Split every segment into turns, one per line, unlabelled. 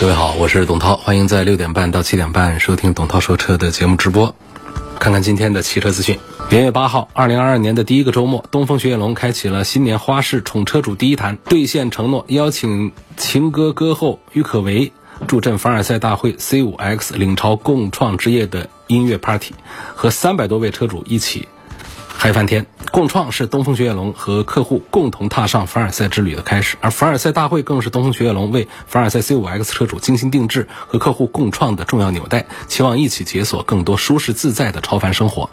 各位好，我是董涛，欢迎在六点半到七点半收听董涛说车的节目直播。看看今天的汽车资讯。元月八号，二零二二年的第一个周末，东风雪铁龙开启了新年花式宠车主第一弹，兑现承诺，邀请情歌歌后郁可唯助阵凡尔赛大会 C 五 X 领潮共创之夜的音乐 party，和三百多位车主一起。嗨翻天！共创是东风雪铁龙和客户共同踏上凡尔赛之旅的开始，而凡尔赛大会更是东风雪铁龙为凡尔赛 C5X 车主精心定制和客户共创的重要纽带，期望一起解锁更多舒适自在的超凡生活。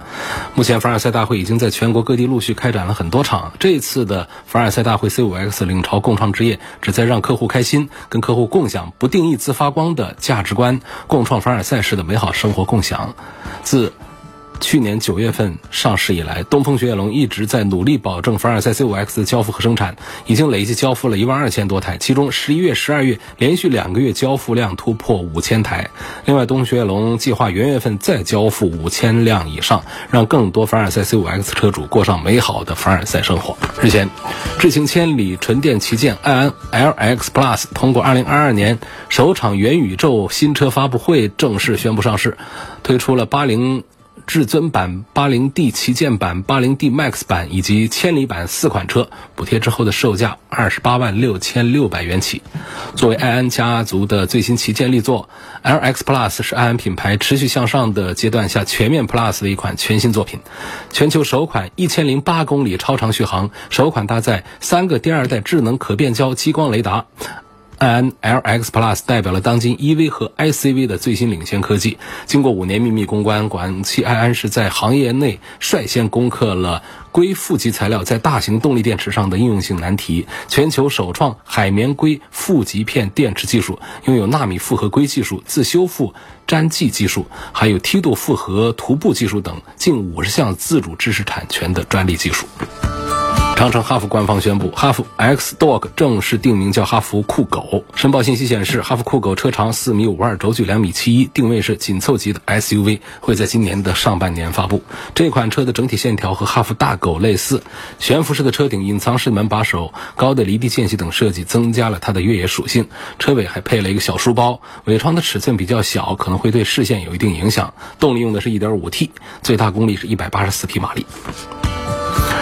目前，凡尔赛大会已经在全国各地陆续开展了很多场。这次的凡尔赛大会 C5X 领潮共创之夜，旨在让客户开心，跟客户共享不定义自发光的价值观，共创凡尔赛式的美好生活共享。自去年九月份上市以来，东风雪铁龙一直在努力保证凡尔赛 C5X 的交付和生产，已经累计交付了一万二千多台，其中十一月、十二月连续两个月交付量突破五千台。另外，东风雪铁龙计划元月份再交付五千辆以上，让更多凡尔赛 C5X 车主过上美好的凡尔赛生活。日前，智行千里纯电旗舰埃安 LX Plus 通过二零二二年首场元宇宙新车发布会正式宣布上市，推出了八零。至尊版、八零 D 旗舰版、八零 D Max 版以及千里版四款车，补贴之后的售价二十八万六千六百元起。作为爱安家族的最新旗舰力作，LX Plus 是爱安品牌持续向上的阶段下全面 Plus 的一款全新作品。全球首款一千零八公里超长续航，首款搭载三个第二代智能可变焦激光雷达。爱安 LX Plus 代表了当今 EV 和 ICV 的最新领先科技。经过五年秘密攻关，广汽埃安是在行业内率先攻克了硅负极材料在大型动力电池上的应用性难题，全球首创海绵硅负极片电池技术，拥有纳米复合硅技术、自修复粘剂技术，还有梯度复合涂布技术等近五十项自主知识产权的专利技术。长城哈弗官方宣布，哈弗 X Dog 正式定名叫哈弗酷狗。申报信息显示，哈弗酷狗车长四米五二，轴距两米七一，定位是紧凑级的 SUV，会在今年的上半年发布。这款车的整体线条和哈弗大狗类似，悬浮式的车顶、隐藏式门把手、高的离地间隙等设计，增加了它的越野属性。车尾还配了一个小书包，尾窗的尺寸比较小，可能会对视线有一定影响。动力用的是一点五 T，最大功率是一百八十四匹马力。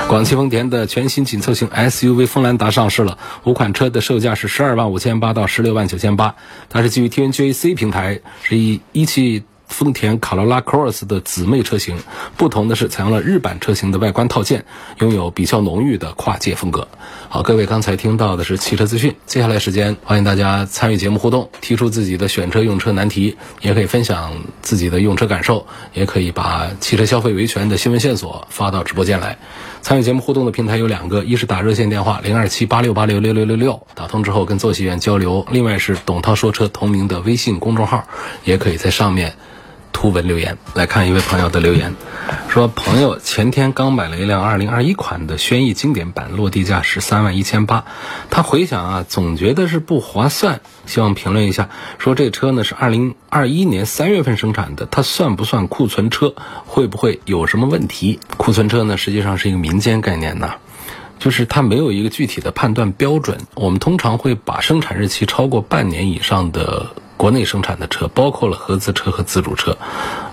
广汽丰田的全新紧凑型 SUV 锋兰达上市了，五款车的售价是十二万五千八到十六万九千八，它是基于 TNGA-C 平台，是以一汽。丰田卡罗拉 Cross 的姊妹车型，不同的是采用了日版车型的外观套件，拥有比较浓郁的跨界风格。好，各位刚才听到的是汽车资讯，接下来时间欢迎大家参与节目互动，提出自己的选车用车难题，也可以分享自己的用车感受，也可以把汽车消费维权的新闻线索发到直播间来。参与节目互动的平台有两个，一是打热线电话零二七八六八六六六六六，打通之后跟坐席员交流；另外是董涛说车同名的微信公众号，也可以在上面。图文留言来看一位朋友的留言，说朋友前天刚买了一辆二零二一款的轩逸经典版，落地价十三万一千八。他回想啊，总觉得是不划算，希望评论一下。说这车呢是二零二一年三月份生产的，它算不算库存车？会不会有什么问题？库存车呢，实际上是一个民间概念呐，就是它没有一个具体的判断标准。我们通常会把生产日期超过半年以上的。国内生产的车包括了合资车和自主车，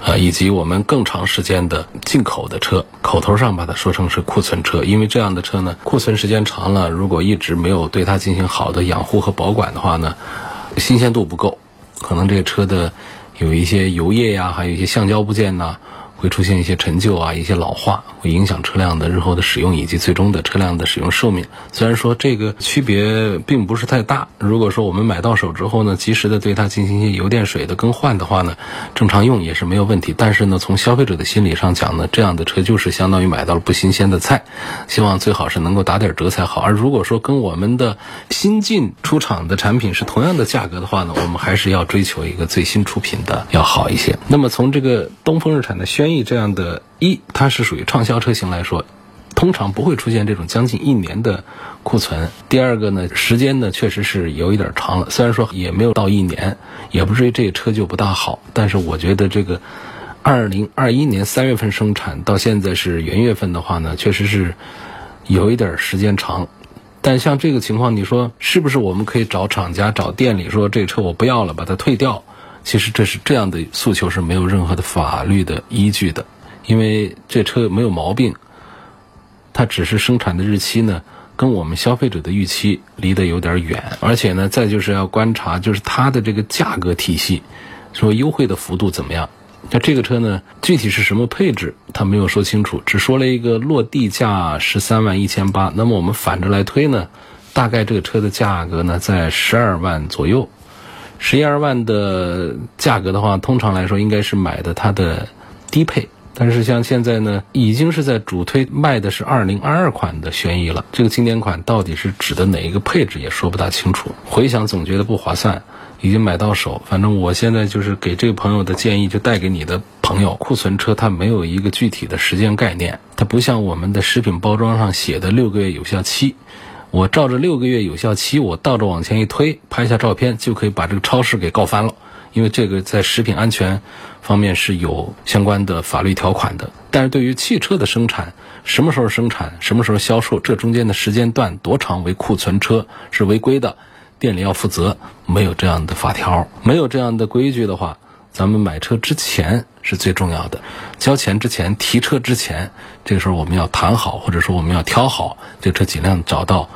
呃，以及我们更长时间的进口的车，口头上把它说成是库存车，因为这样的车呢，库存时间长了，如果一直没有对它进行好的养护和保管的话呢，新鲜度不够，可能这个车的有一些油液呀，还有一些橡胶部件呐，会出现一些陈旧啊、一些老化，会影响车辆的日后的使用以及最终的车辆的使用寿命。虽然说这个区别并不是太大，如果说我们买到手之后呢，及时的对它进行一些油电水的更换的话呢，正常用也是没有问题。但是呢，从消费者的心理上讲呢，这样的车就是相当于买到了不新鲜的菜，希望最好是能够打点折才好。而如果说跟我们的新进出厂的产品是同样的价格的话呢，我们还是要追求一个最新出品的要好一些。那么从这个东风日产的轩轩逸这样的一，它是属于畅销车型来说，通常不会出现这种将近一年的库存。第二个呢，时间呢确实是有一点长了，虽然说也没有到一年，也不至于这个车就不大好，但是我觉得这个二零二一年三月份生产到现在是元月份的话呢，确实是有一点时间长。但像这个情况，你说是不是我们可以找厂家、找店里说这车我不要了，把它退掉？其实这是这样的诉求是没有任何的法律的依据的，因为这车没有毛病，它只是生产的日期呢跟我们消费者的预期离得有点远，而且呢再就是要观察就是它的这个价格体系，说优惠的幅度怎么样？那这个车呢具体是什么配置，它没有说清楚，只说了一个落地价十三万一千八。那么我们反着来推呢，大概这个车的价格呢在十二万左右。十一二万的价格的话，通常来说应该是买的它的低配，但是像现在呢，已经是在主推卖的是二零二二款的轩逸了。这个经典款到底是指的哪一个配置也说不大清楚。回想总觉得不划算，已经买到手。反正我现在就是给这个朋友的建议，就带给你的朋友，库存车它没有一个具体的时间概念，它不像我们的食品包装上写的六个月有效期。我照着六个月有效期，我倒着往前一推，拍下照片就可以把这个超市给告翻了。因为这个在食品安全方面是有相关的法律条款的。但是对于汽车的生产，什么时候生产，什么时候销售，这中间的时间段多长为库存车是违规的，店里要负责。没有这样的法条，没有这样的规矩的话，咱们买车之前是最重要的。交钱之前，提车之前，这个时候我们要谈好，或者说我们要挑好这车，尽量找到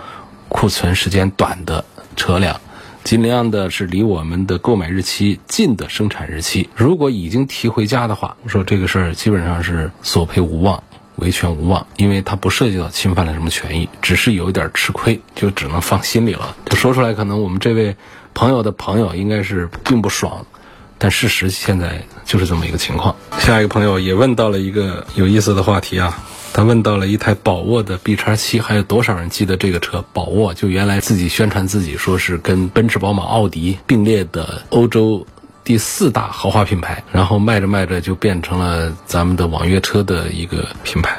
库存时间短的车辆，尽量的是离我们的购买日期近的生产日期。如果已经提回家的话，我说这个事儿基本上是索赔无望、维权无望，因为它不涉及到侵犯了什么权益，只是有一点吃亏，就只能放心里了。就说出来，可能我们这位朋友的朋友应该是并不爽。但事实现在就是这么一个情况。下一个朋友也问到了一个有意思的话题啊，他问到了一台宝沃的 B 叉七，还有多少人记得这个车？宝沃就原来自己宣传自己说是跟奔驰、宝马、奥迪并列的欧洲第四大豪华品牌，然后卖着卖着就变成了咱们的网约车的一个品牌。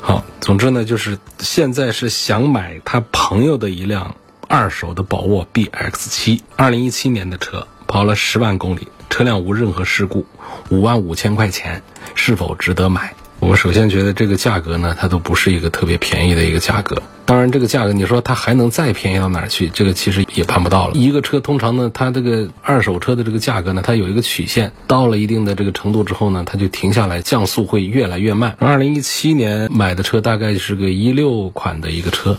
好，总之呢，就是现在是想买他朋友的一辆二手的宝沃 BX 七，二零一七年的车。跑了十万公里，车辆无任何事故，五万五千块钱，是否值得买？我首先觉得这个价格呢，它都不是一个特别便宜的一个价格。当然，这个价格你说它还能再便宜到哪儿去？这个其实也办不到了。一个车通常呢，它这个二手车的这个价格呢，它有一个曲线，到了一定的这个程度之后呢，它就停下来，降速会越来越慢。二零一七年买的车大概是个一六款的一个车。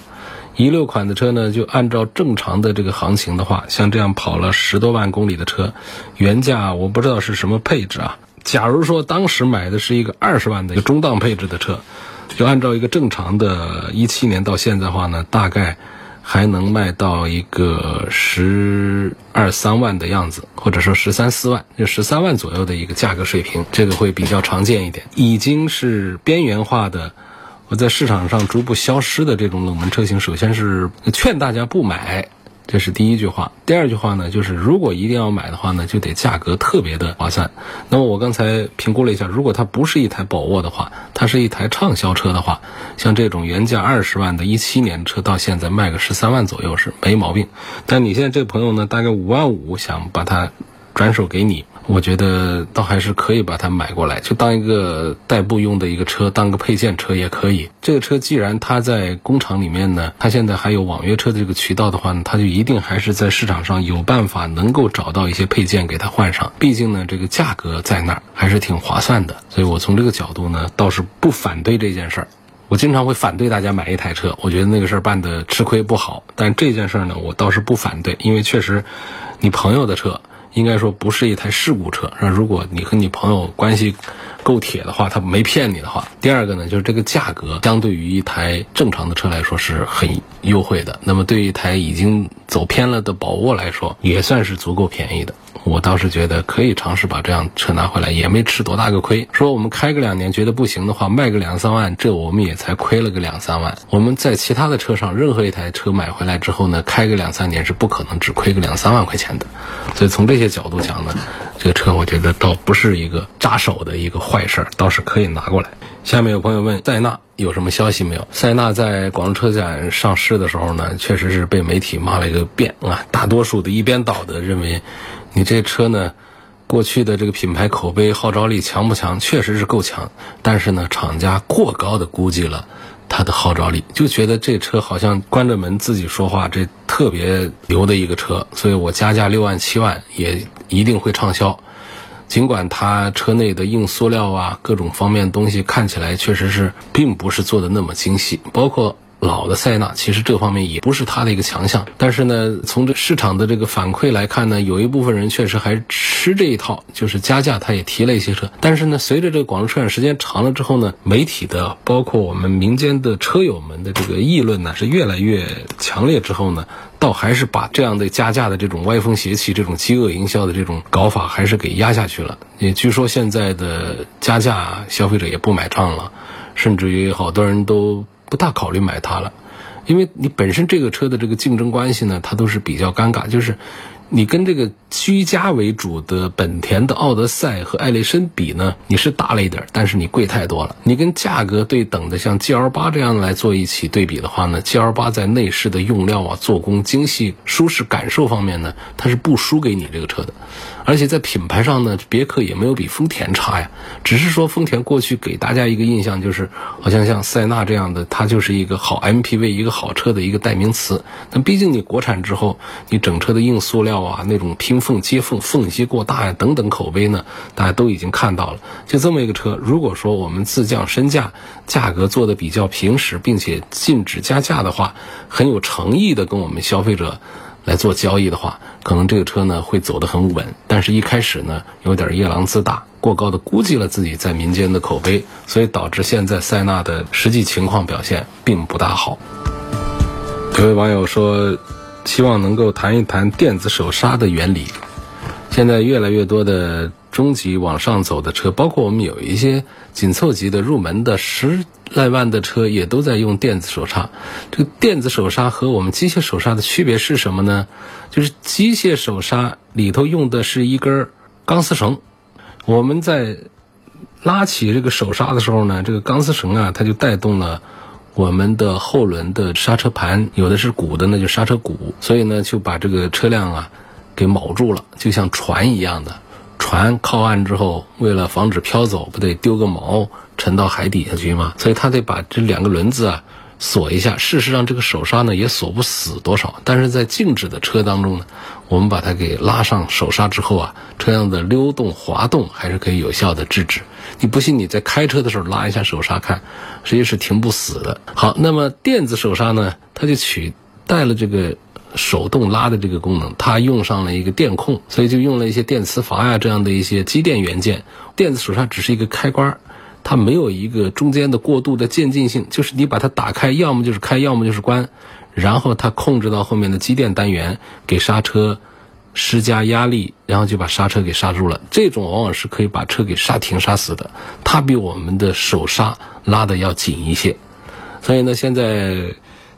一六款的车呢，就按照正常的这个行情的话，像这样跑了十多万公里的车，原价我不知道是什么配置啊。假如说当时买的是一个二十万的一个中档配置的车，就按照一个正常的，一七年到现在的话呢，大概还能卖到一个十二三万的样子，或者说十三四万，就十三万左右的一个价格水平，这个会比较常见一点，已经是边缘化的。我在市场上逐步消失的这种冷门车型，首先是劝大家不买，这是第一句话。第二句话呢，就是如果一定要买的话呢，就得价格特别的划算。那么我刚才评估了一下，如果它不是一台宝沃的话，它是一台畅销车的话，像这种原价二十万的一七年车，到现在卖个十三万左右是没毛病。但你现在这个朋友呢，大概五万五想把它转手给你。我觉得倒还是可以把它买过来，就当一个代步用的一个车，当个配件车也可以。这个车既然它在工厂里面呢，它现在还有网约车的这个渠道的话呢，它就一定还是在市场上有办法能够找到一些配件给它换上。毕竟呢，这个价格在那儿还是挺划算的。所以我从这个角度呢，倒是不反对这件事儿。我经常会反对大家买一台车，我觉得那个事儿办的吃亏不好。但这件事儿呢，我倒是不反对，因为确实，你朋友的车。应该说不是一台事故车。那如果你和你朋友关系够铁的话，他没骗你的话，第二个呢，就是这个价格相对于一台正常的车来说是很优惠的。那么对于一台已经走偏了的宝沃来说，也算是足够便宜的。我倒是觉得可以尝试把这辆车拿回来，也没吃多大个亏。说我们开个两年觉得不行的话，卖个两三万，这我们也才亏了个两三万。我们在其他的车上，任何一台车买回来之后呢，开个两三年是不可能只亏个两三万块钱的。所以从这些角度讲呢，这个车我觉得倒不是一个扎手的一个坏事儿，倒是可以拿过来。下面有朋友问塞纳有什么消息没有？塞纳在广州车展上市的时候呢，确实是被媒体骂了一个遍啊，大多数的一边倒的认为。你这车呢，过去的这个品牌口碑号召力强不强？确实是够强，但是呢，厂家过高的估计了它的号召力，就觉得这车好像关着门自己说话，这特别牛的一个车，所以我加价六万七万也一定会畅销。尽管它车内的硬塑料啊，各种方面东西看起来确实是并不是做的那么精细，包括。老的塞纳其实这方面也不是它的一个强项，但是呢，从这市场的这个反馈来看呢，有一部分人确实还吃这一套，就是加价，他也提了一些车。但是呢，随着这个广州车展时间长了之后呢，媒体的包括我们民间的车友们的这个议论呢是越来越强烈之后呢，倒还是把这样的加价的这种歪风邪气、这种饥饿营销的这种搞法还是给压下去了。也据说现在的加价，消费者也不买账了，甚至于好多人都。不大考虑买它了，因为你本身这个车的这个竞争关系呢，它都是比较尴尬，就是你跟这个居家为主的本田的奥德赛和艾力绅比呢，你是大了一点，但是你贵太多了。你跟价格对等的像 G L 八这样来做一起对比的话呢，G L 八在内饰的用料啊、做工精细、舒适感受方面呢，它是不输给你这个车的。而且在品牌上呢，别克也没有比丰田差呀。只是说丰田过去给大家一个印象就是，好像像塞纳这样的，它就是一个好 MPV、一个好车的一个代名词。但毕竟你国产之后，你整车的硬塑料啊，那种拼缝接缝缝隙过大呀等等口碑呢，大家都已经看到了。就这么一个车，如果说我们自降身价，价格做的比较平实，并且禁止加价的话，很有诚意的跟我们消费者。来做交易的话，可能这个车呢会走得很稳，但是一开始呢有点夜郎自大，过高的估计了自己在民间的口碑，所以导致现在塞纳的实际情况表现并不大好。有位网友说，希望能够谈一谈电子手刹的原理。现在越来越多的中级往上走的车，包括我们有一些紧凑级的入门的十来万的车，也都在用电子手刹。这个电子手刹和我们机械手刹的区别是什么呢？就是机械手刹里头用的是一根钢丝绳，我们在拉起这个手刹的时候呢，这个钢丝绳啊，它就带动了我们的后轮的刹车盘，有的是鼓的，那就刹车鼓，所以呢，就把这个车辆啊。给铆住了，就像船一样的，船靠岸之后，为了防止漂走，不得丢个锚沉到海底下去吗？所以他得把这两个轮子啊锁一下。事实上，这个手刹呢也锁不死多少，但是在静止的车当中呢，我们把它给拉上手刹之后啊，车辆的溜动滑动还是可以有效的制止。你不信，你在开车的时候拉一下手刹看，实际是停不死的。好，那么电子手刹呢，它就取代了这个。手动拉的这个功能，它用上了一个电控，所以就用了一些电磁阀呀这样的一些机电元件。电子手刹只是一个开关，它没有一个中间的过渡的渐进性，就是你把它打开，要么就是开，要么就是关，然后它控制到后面的机电单元给刹车施加压力，然后就把刹车给刹住了。这种往往是可以把车给刹停刹死的，它比我们的手刹拉的要紧一些。所以呢，现在。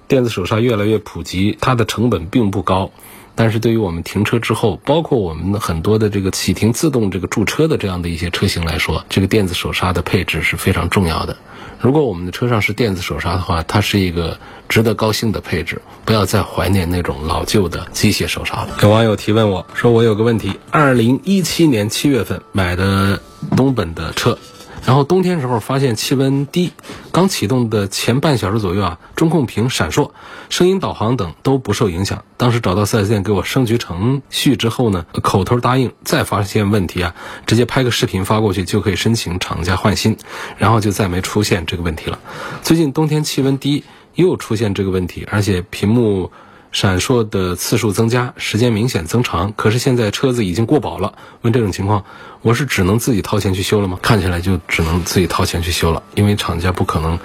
电子手刹越来越普及，它的成本并不高，但是对于我们停车之后，包括我们很多的这个启停自动这个驻车的这样的一些车型来说，这个电子手刹的配置是非常重要的。如果我们的车上是电子手刹的话，它是一个值得高兴的配置，不要再怀念那种老旧的机械手刹了。有网友提问我说：“我有个问题，二零一七年七月份买的东本的车。”然后冬天时候发现气温低，刚启动的前半小时左右啊，中控屏闪烁，声音导航等都不受影响。当时找到 4S 店给我升级程序之后呢，口头答应，再发现问题啊，直接拍个视频发过去就可以申请厂家换新，然后就再没出现这个问题了。最近冬天气温低又出现这个问题，而且屏幕闪烁的次数增加，时间明显增长。可是现在车子已经过保了，问这种情况，我是只能自己掏钱去修了吗？看起来就只能自己掏钱去修了，因为厂家不可能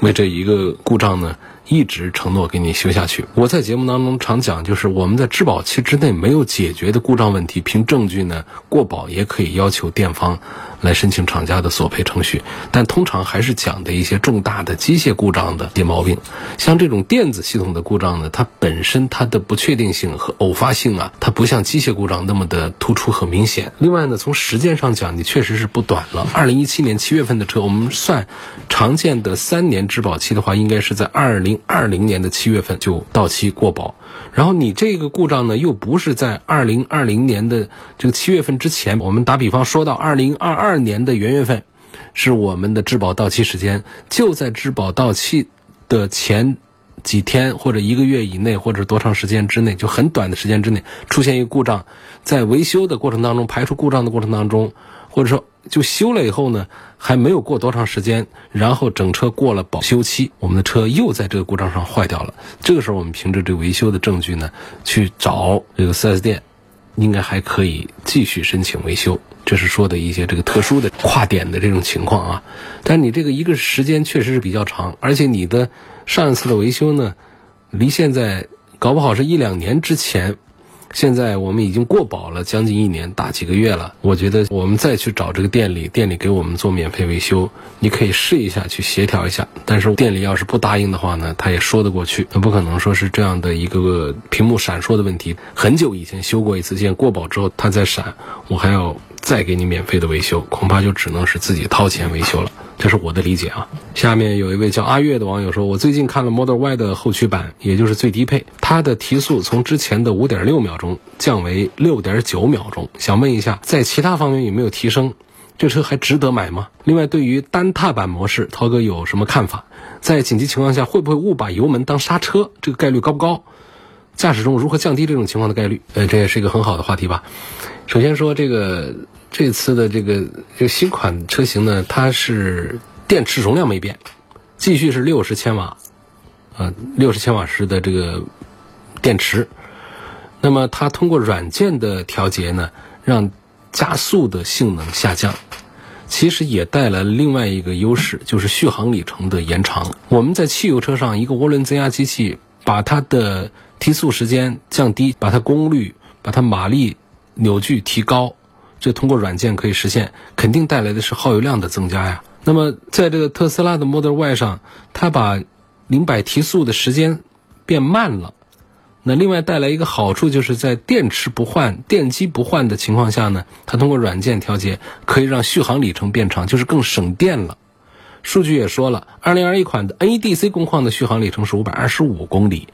为这一个故障呢。一直承诺给你修下去。我在节目当中常讲，就是我们在质保期之内没有解决的故障问题，凭证据呢过保也可以要求店方来申请厂家的索赔程序。但通常还是讲的一些重大的机械故障的一些毛病，像这种电子系统的故障呢，它本身它的不确定性和偶发性啊，它不像机械故障那么的突出和明显。另外呢，从时间上讲，你确实是不短了。二零一七年七月份的车，我们算常见的三年质保期的话，应该是在二零。二零年的七月份就到期过保，然后你这个故障呢，又不是在二零二零年的这个七月份之前。我们打比方说到二零二二二年的元月份，是我们的质保到期时间，就在质保到期的前几天或者一个月以内，或者多长时间之内，就很短的时间之内出现一个故障，在维修的过程当中，排除故障的过程当中，或者说。就修了以后呢，还没有过多长时间，然后整车过了保修期，我们的车又在这个故障上坏掉了。这个时候，我们凭着这维修的证据呢，去找这个 4S 店，应该还可以继续申请维修。这是说的一些这个特殊的跨点的这种情况啊。但你这个一个时间确实是比较长，而且你的上一次的维修呢，离现在搞不好是一两年之前。现在我们已经过保了将近一年大几个月了，我觉得我们再去找这个店里，店里给我们做免费维修，你可以试一下去协调一下。但是店里要是不答应的话呢，他也说得过去，他不可能说是这样的一个屏幕闪烁的问题。很久以前修过一次，现在过保之后它再闪，我还要再给你免费的维修，恐怕就只能是自己掏钱维修了。这是我的理解啊。下面有一位叫阿月的网友说：“我最近看了 Model Y 的后驱版，也就是最低配，它的提速从之前的五点六秒钟降为六点九秒钟。想问一下，在其他方面有没有提升？这车还值得买吗？另外，对于单踏板模式，涛哥有什么看法？在紧急情况下，会不会误把油门当刹车？这个概率高不高？驾驶中如何降低这种情况的概率？呃，这也是一个很好的话题吧。首先说这个。”这次的这个这个新款车型呢，它是电池容量没变，继续是六十千瓦，呃，六十千瓦时的这个电池。那么它通过软件的调节呢，让加速的性能下降，其实也带来了另外一个优势，就是续航里程的延长。我们在汽油车上，一个涡轮增压机器把它的提速时间降低，把它功率、把它马力扭矩提高。这通过软件可以实现，肯定带来的是耗油量的增加呀。那么，在这个特斯拉的 Model Y 上，它把零百提速的时间变慢了。那另外带来一个好处，就是在电池不换、电机不换的情况下呢，它通过软件调节，可以让续航里程变长，就是更省电了。数据也说了，2021款的 NEDC 工况的续航里程是525公里，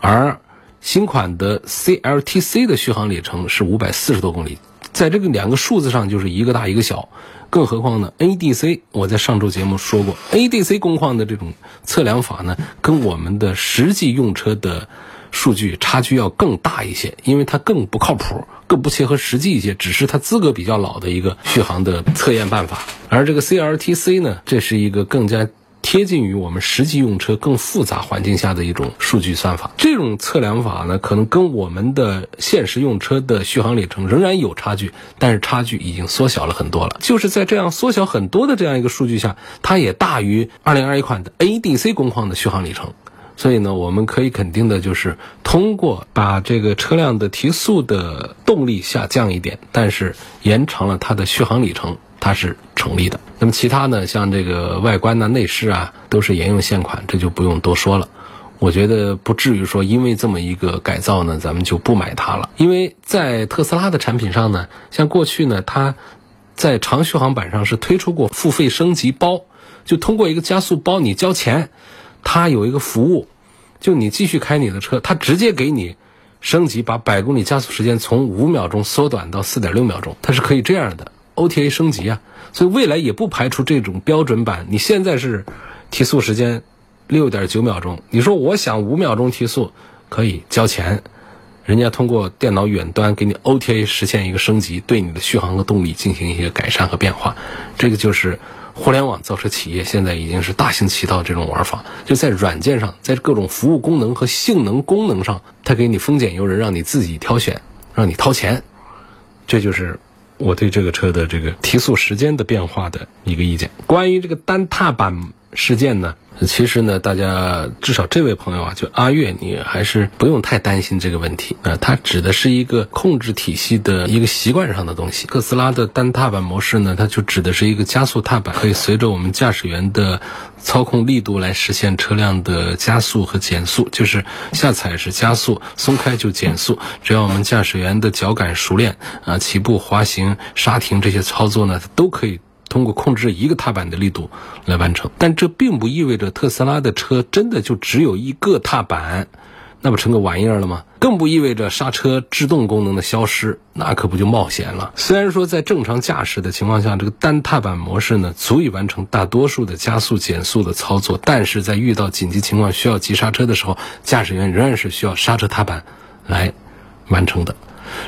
而新款的 CLTC 的续航里程是540多公里。在这个两个数字上就是一个大一个小，更何况呢？ADC 我在上周节目说过，ADC 工况的这种测量法呢，跟我们的实际用车的数据差距要更大一些，因为它更不靠谱，更不切合实际一些，只是它资格比较老的一个续航的测验办法。而这个 CLTC 呢，这是一个更加。贴近于我们实际用车更复杂环境下的一种数据算法，这种测量法呢，可能跟我们的现实用车的续航里程仍然有差距，但是差距已经缩小了很多了。就是在这样缩小很多的这样一个数据下，它也大于2021款的 ADC 工况的续航里程。所以呢，我们可以肯定的就是，通过把这个车辆的提速的动力下降一点，但是延长了它的续航里程。它是成立的。那么其他呢，像这个外观呢、内饰啊，都是沿用现款，这就不用多说了。我觉得不至于说因为这么一个改造呢，咱们就不买它了。因为在特斯拉的产品上呢，像过去呢，它在长续航版上是推出过付费升级包，就通过一个加速包，你交钱，它有一个服务，就你继续开你的车，它直接给你升级，把百公里加速时间从五秒钟缩短到四点六秒钟，它是可以这样的。OTA 升级啊，所以未来也不排除这种标准版。你现在是提速时间六点九秒钟，你说我想五秒钟提速可以交钱，人家通过电脑远端给你 OTA 实现一个升级，对你的续航和动力进行一些改善和变化。这个就是互联网造车企业现在已经是大行其道这种玩法，就在软件上，在各种服务功能和性能功能上，它给你丰俭由人，让你自己挑选，让你掏钱。这就是我对这个车的这个提速时间的变化的一个意见。关于这个单踏板事件呢？其实呢，大家至少这位朋友啊，就阿月，你还是不用太担心这个问题啊。它指的是一个控制体系的一个习惯上的东西。特斯拉的单踏板模式呢，它就指的是一个加速踏板，可以随着我们驾驶员的操控力度来实现车辆的加速和减速，就是下踩是加速，松开就减速。只要我们驾驶员的脚感熟练啊，起步、滑行、刹停这些操作呢，它都可以。通过控制一个踏板的力度来完成，但这并不意味着特斯拉的车真的就只有一个踏板，那不成个玩意儿了吗？更不意味着刹车制动功能的消失，那可不就冒险了。虽然说在正常驾驶的情况下，这个单踏板模式呢足以完成大多数的加速减速的操作，但是在遇到紧急情况需要急刹车的时候，驾驶员仍然是需要刹车踏板来完成的。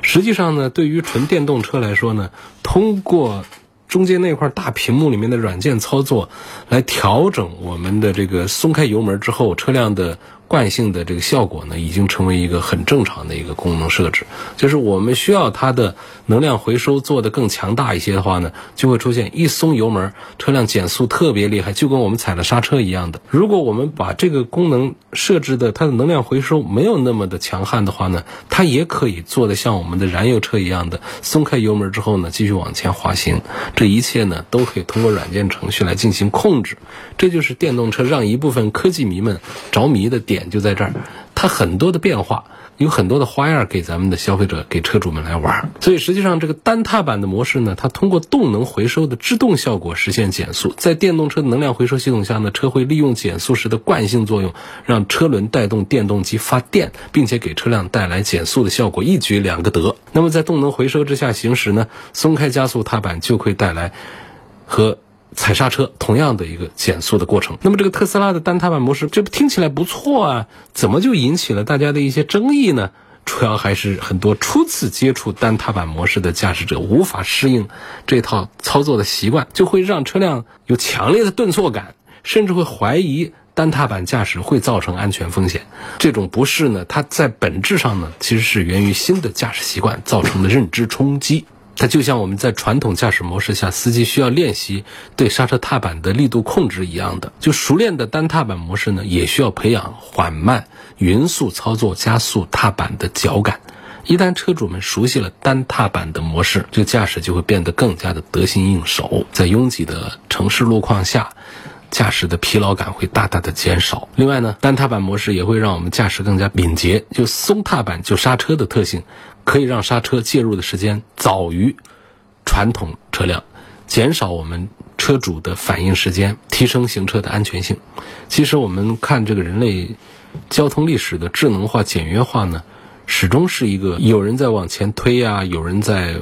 实际上呢，对于纯电动车来说呢，通过中间那块大屏幕里面的软件操作，来调整我们的这个松开油门之后车辆的。惯性的这个效果呢，已经成为一个很正常的一个功能设置。就是我们需要它的能量回收做得更强大一些的话呢，就会出现一松油门，车辆减速特别厉害，就跟我们踩了刹车一样的。如果我们把这个功能设置的它的能量回收没有那么的强悍的话呢，它也可以做的像我们的燃油车一样的，松开油门之后呢，继续往前滑行。这一切呢，都可以通过软件程序来进行控制。这就是电动车让一部分科技迷们着迷的点。点就在这儿，它很多的变化，有很多的花样给咱们的消费者、给车主们来玩。所以实际上，这个单踏板的模式呢，它通过动能回收的制动效果实现减速。在电动车能量回收系统下呢，车会利用减速时的惯性作用，让车轮带动电动机发电，并且给车辆带来减速的效果，一举两个得。那么在动能回收之下行驶呢，松开加速踏板就会带来和。踩刹车，同样的一个减速的过程。那么这个特斯拉的单踏板模式，这不听起来不错啊？怎么就引起了大家的一些争议呢？主要还是很多初次接触单踏板模式的驾驶者无法适应这套操作的习惯，就会让车辆有强烈的顿挫感，甚至会怀疑单踏板驾驶会造成安全风险。这种不适呢，它在本质上呢，其实是源于新的驾驶习惯造成的认知冲击。它就像我们在传统驾驶模式下，司机需要练习对刹车踏板的力度控制一样的，就熟练的单踏板模式呢，也需要培养缓慢、匀速操作加速踏板的脚感。一旦车主们熟悉了单踏板的模式，这个驾驶就会变得更加的得心应手，在拥挤的城市路况下。驾驶的疲劳感会大大的减少。另外呢，单踏板模式也会让我们驾驶更加敏捷。就松踏板就刹车的特性，可以让刹车介入的时间早于传统车辆，减少我们车主的反应时间，提升行车的安全性。其实我们看这个人类交通历史的智能化、简约化呢，始终是一个有人在往前推呀，有人在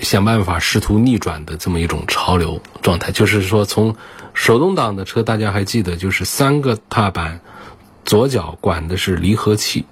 想办法试图逆转的这么一种潮流状态。就是说从手动挡的车，大家还记得，就是三个踏板，左脚管的是离合器，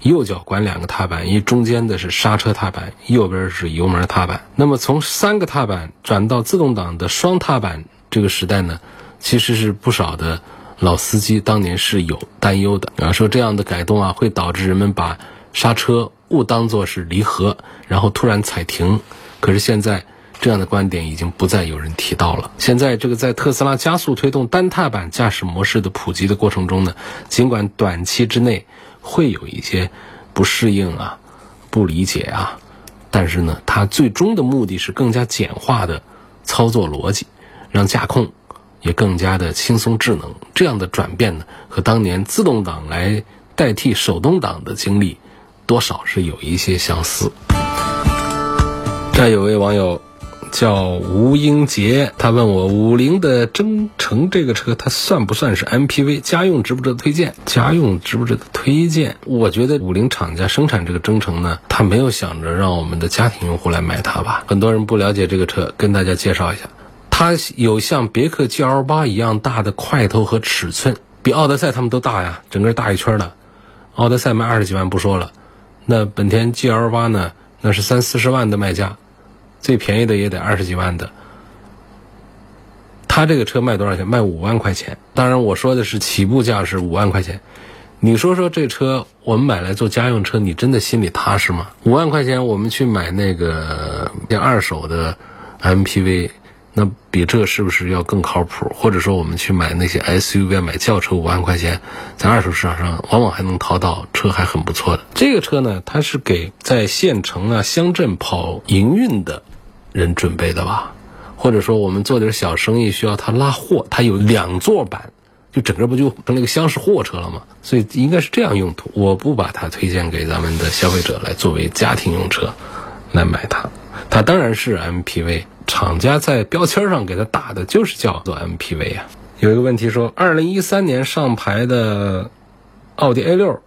右脚管两个踏板，一中间的是刹车踏板，右边是油门踏板。那么从三个踏板转到自动挡的双踏板这个时代呢，其实是不少的老司机当年是有担忧的啊，说这样的改动啊会导致人们把刹车误当作是离合，然后突然踩停。可是现在。这样的观点已经不再有人提到了。现在，这个在特斯拉加速推动单踏板驾驶模式的普及的过程中呢，尽管短期之内会有一些不适应啊、不理解啊，但是呢，它最终的目的是更加简化的操作逻辑，让驾控也更加的轻松智能。这样的转变呢，和当年自动挡来代替手动挡的经历，多少是有一些相似。这有位网友。叫吴英杰，他问我五菱的征程这个车，它算不算是 MPV？家用值不值得推荐？家用值不值得推荐？我觉得五菱厂家生产这个征程呢，他没有想着让我们的家庭用户来买它吧？很多人不了解这个车，跟大家介绍一下，它有像别克 GL 八一样大的块头和尺寸，比奥德赛他们都大呀，整个大一圈的。奥德赛卖二十几万不说了，那本田 GL 八呢，那是三四十万的卖价，最便宜的也得二十几万的。他这个车卖多少钱？卖五万块钱。当然，我说的是起步价是五万块钱。你说说这车，我们买来做家用车，你真的心里踏实吗？五万块钱，我们去买那个二手的 MPV，那比这是不是要更靠谱？或者说，我们去买那些 SUV，买轿车，五万块钱，在二手市场上往往还能淘到车还很不错的。这个车呢，它是给在县城啊、乡镇跑营运的人准备的吧？或者说，我们做点小生意需要他拉货，他有两座版。就整个不就成了一个厢式货车了吗？所以应该是这样用途。我不把它推荐给咱们的消费者来作为家庭用车来买它。它当然是 MPV，厂家在标签上给它打的就是叫做 MPV 啊。有一个问题说，二零一三年上牌的奥迪 A 六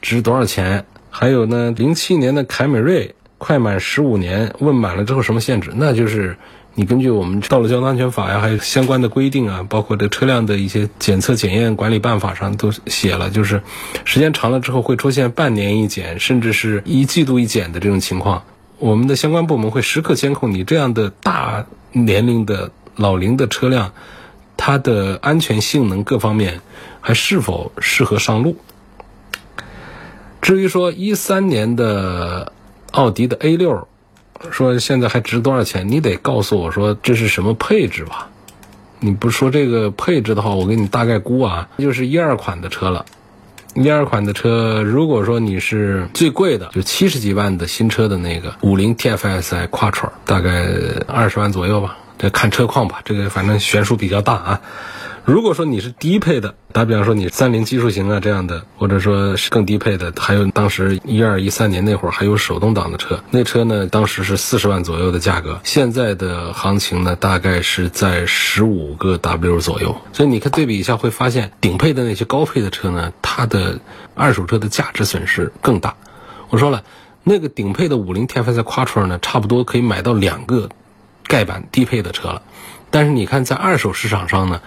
值多少钱？还有呢，零七年的凯美瑞快满十五年，问满了之后什么限制？那就是。你根据我们道路交通安全法呀，还有相关的规定啊，包括这车辆的一些检测检验管理办法上都写了，就是时间长了之后会出现半年一检，甚至是一季度一检的这种情况。我们的相关部门会时刻监控你这样的大年龄的老龄的车辆，它的安全性能各方面还是否适合上路。至于说一三年的奥迪的 A 六。说现在还值多少钱？你得告诉我说这是什么配置吧？你不说这个配置的话，我给你大概估啊，就是一二款的车了。一二款的车，如果说你是最贵的，就七十几万的新车的那个五菱 TFSI Quattro，大概二十万左右吧。这看车况吧，这个反正悬殊比较大啊。如果说你是低配的，打比方说你三菱技术型啊这样的，或者说是更低配的，还有当时一二一三年那会儿还有手动挡的车，那车呢当时是四十万左右的价格，现在的行情呢大概是在十五个 W 左右。所以你看对比一下，会发现顶配的那些高配的车呢，它的二手车的价值损失更大。我说了，那个顶配的五菱 TFSI Quattro 呢，差不多可以买到两个盖板低配的车了，但是你看在二手市场上呢。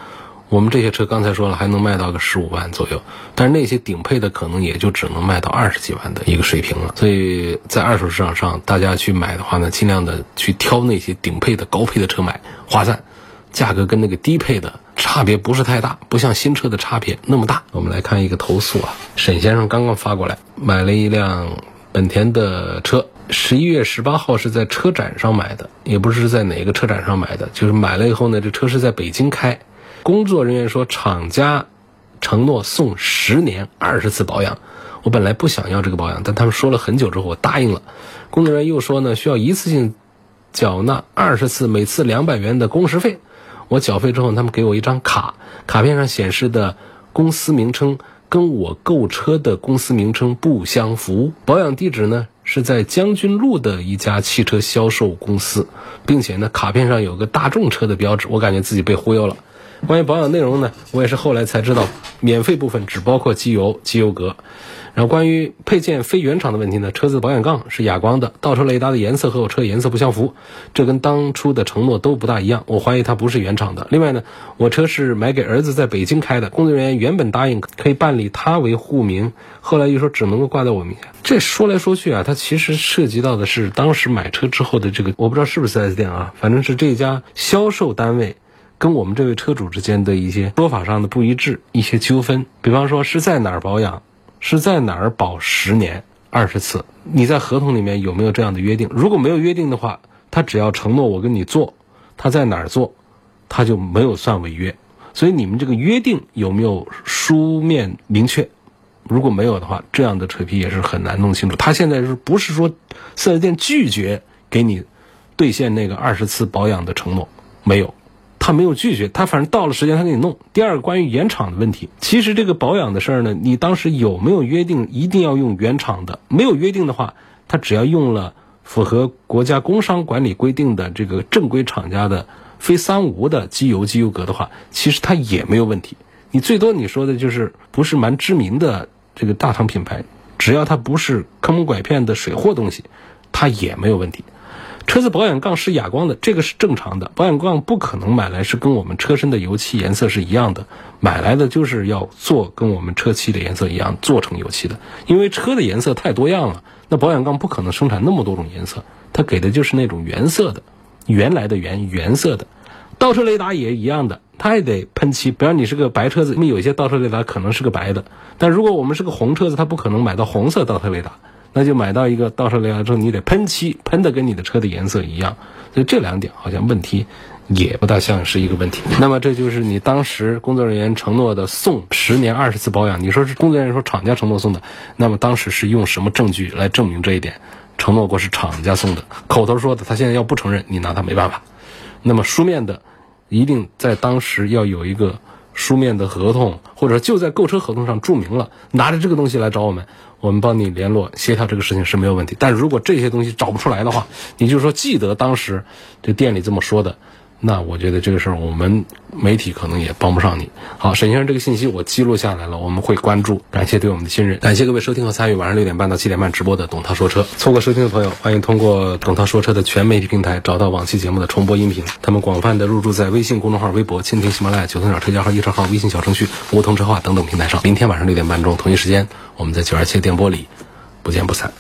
我们这些车刚才说了，还能卖到个十五万左右，但是那些顶配的可能也就只能卖到二十几万的一个水平了。所以在二手市场上，大家去买的话呢，尽量的去挑那些顶配的高配的车买，划算，价格跟那个低配的差别不是太大，不像新车的差别那么大。我们来看一个投诉啊，沈先生刚刚发过来，买了一辆本田的车，十一月十八号是在车展上买的，也不是在哪个车展上买的，就是买了以后呢，这车是在北京开。工作人员说，厂家承诺送十年二十次保养。我本来不想要这个保养，但他们说了很久之后，我答应了。工作人员又说呢，需要一次性缴纳二十次，每次两百元的工时费。我缴费之后，他们给我一张卡，卡片上显示的公司名称跟我购车的公司名称不相符。保养地址呢是在将军路的一家汽车销售公司，并且呢，卡片上有个大众车的标志。我感觉自己被忽悠了。关于保养内容呢，我也是后来才知道，免费部分只包括机油、机油格。然后关于配件非原厂的问题呢，车子保险杠是哑光的，倒车雷达的颜色和我车颜色不相符，这跟当初的承诺都不大一样，我怀疑它不是原厂的。另外呢，我车是买给儿子在北京开的，工作人员原本答应可以办理他为户名，后来又说只能够挂在我名下。这说来说去啊，它其实涉及到的是当时买车之后的这个，我不知道是不是 4S 店啊，反正是这家销售单位。跟我们这位车主之间的一些说法上的不一致，一些纠纷，比方说是在哪儿保养，是在哪儿保十年二十次，你在合同里面有没有这样的约定？如果没有约定的话，他只要承诺我跟你做，他在哪儿做，他就没有算违约。所以你们这个约定有没有书面明确？如果没有的话，这样的扯皮也是很难弄清楚。他现在是不是说四 S 店拒绝给你兑现那个二十次保养的承诺？没有。他没有拒绝，他反正到了时间他给你弄。第二个关于原厂的问题，其实这个保养的事儿呢，你当时有没有约定一定要用原厂的？没有约定的话，他只要用了符合国家工商管理规定的这个正规厂家的非三无的机油机油格的话，其实它也没有问题。你最多你说的就是不是蛮知名的这个大厂品牌，只要它不是坑蒙拐骗的水货东西，它也没有问题。车子保险杠是哑光的，这个是正常的。保险杠不可能买来是跟我们车身的油漆颜色是一样的，买来的就是要做跟我们车漆的颜色一样做成油漆的。因为车的颜色太多样了，那保险杠不可能生产那么多种颜色，它给的就是那种原色的，原来的原原色的。倒车雷达也一样的，它也得喷漆。比方你是个白车子，那么有些倒车雷达可能是个白的，但如果我们是个红车子，它不可能买到红色倒车雷达，那就买到一个倒车雷达之后，你得喷漆，喷的跟你的车的颜色一样。所以这两点好像问题也不大像是一个问题。那么这就是你当时工作人员承诺的送十年二十次保养，你说是工作人员说厂家承诺送的，那么当时是用什么证据来证明这一点？承诺过是厂家送的，口头说的，他现在要不承认，你拿他没办法。那么书面的，一定在当时要有一个书面的合同，或者就在购车合同上注明了，拿着这个东西来找我们，我们帮你联络协调这个事情是没有问题。但如果这些东西找不出来的话，你就说记得当时这店里这么说的。那我觉得这个事儿，我们媒体可能也帮不上你。好，沈先生，这个信息我记录下来了，我们会关注。感谢对我们的信任，感谢各位收听和参与晚上六点半到七点半直播的董涛说车。错过收听的朋友，欢迎通过董涛说车的全媒体平台找到往期节目的重播音频。他们广泛的入驻在微信公众号、微博、蜻蜓、喜马拉雅、九头鸟车家号、易车号、微信小程序、梧桐车话等等平台上。明天晚上六点半钟同一时间，我们在九二七电波里不见不散。